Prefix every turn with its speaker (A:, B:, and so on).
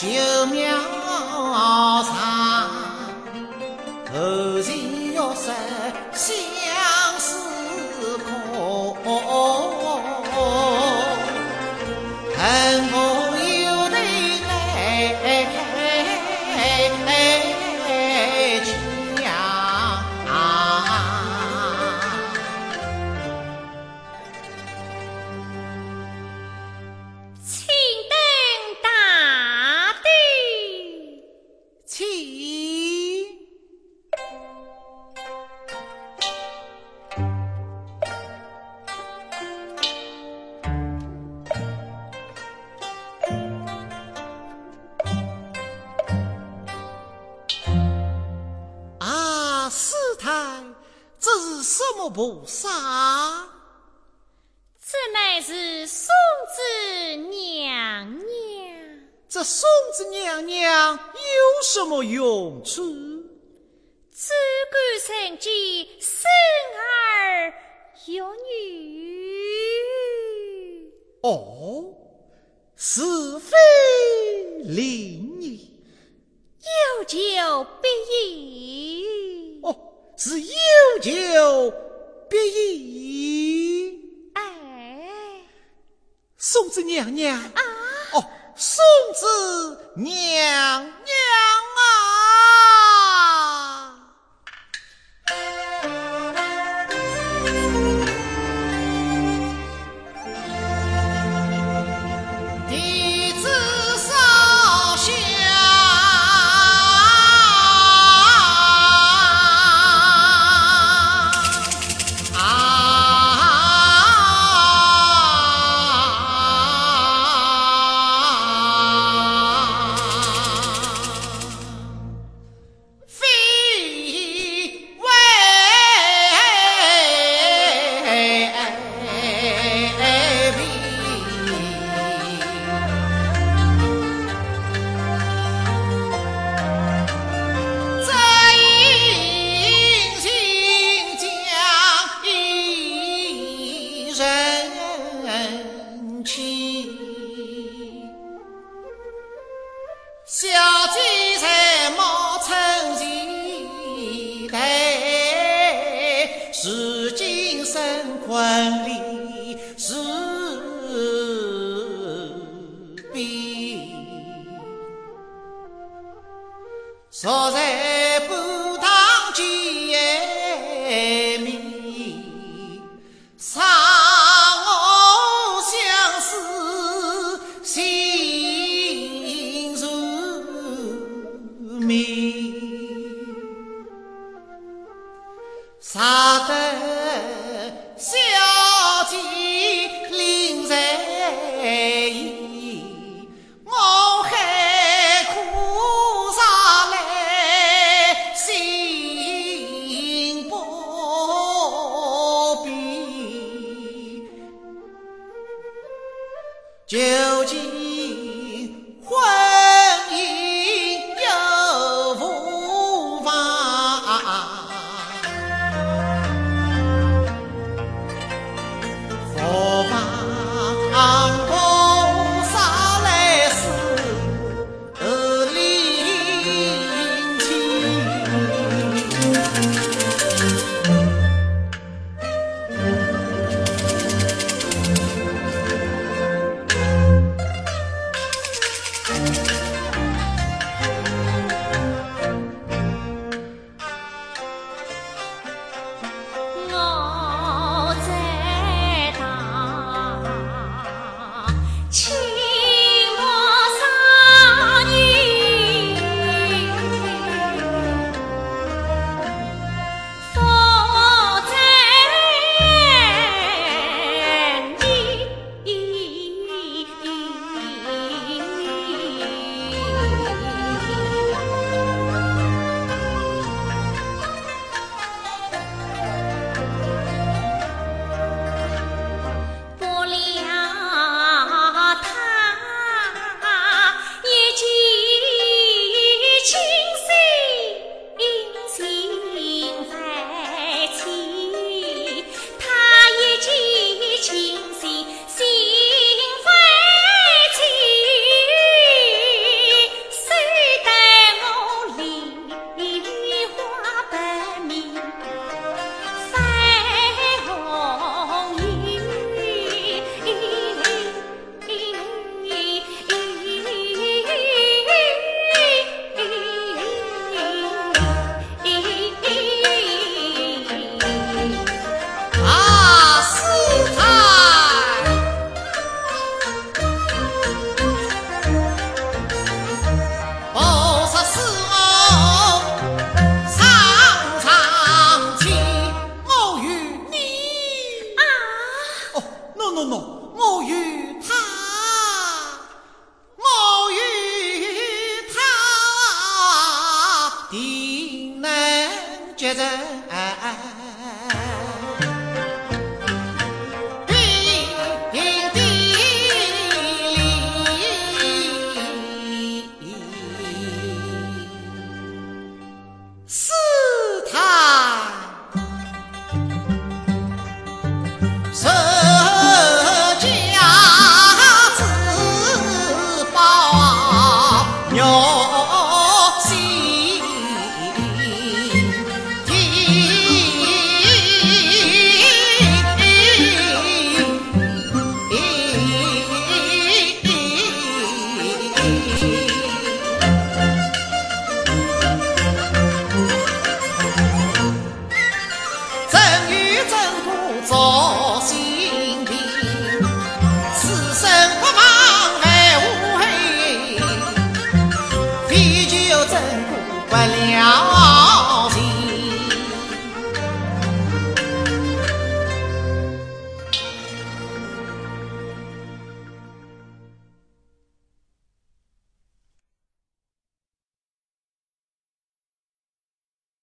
A: chiều 菩萨？
B: 这乃是送子娘娘。
A: 这送子娘娘有什么用处？
B: 只管成绩生儿育女。
A: 哦，是非灵也。
B: 有求必应。
A: 哦，是有求必应。
B: 哎，
A: 送子娘娘。
B: 啊，
A: 哦，送子娘今生困里是悲。坐在意，我还苦啥来心不平？究竟 Oh.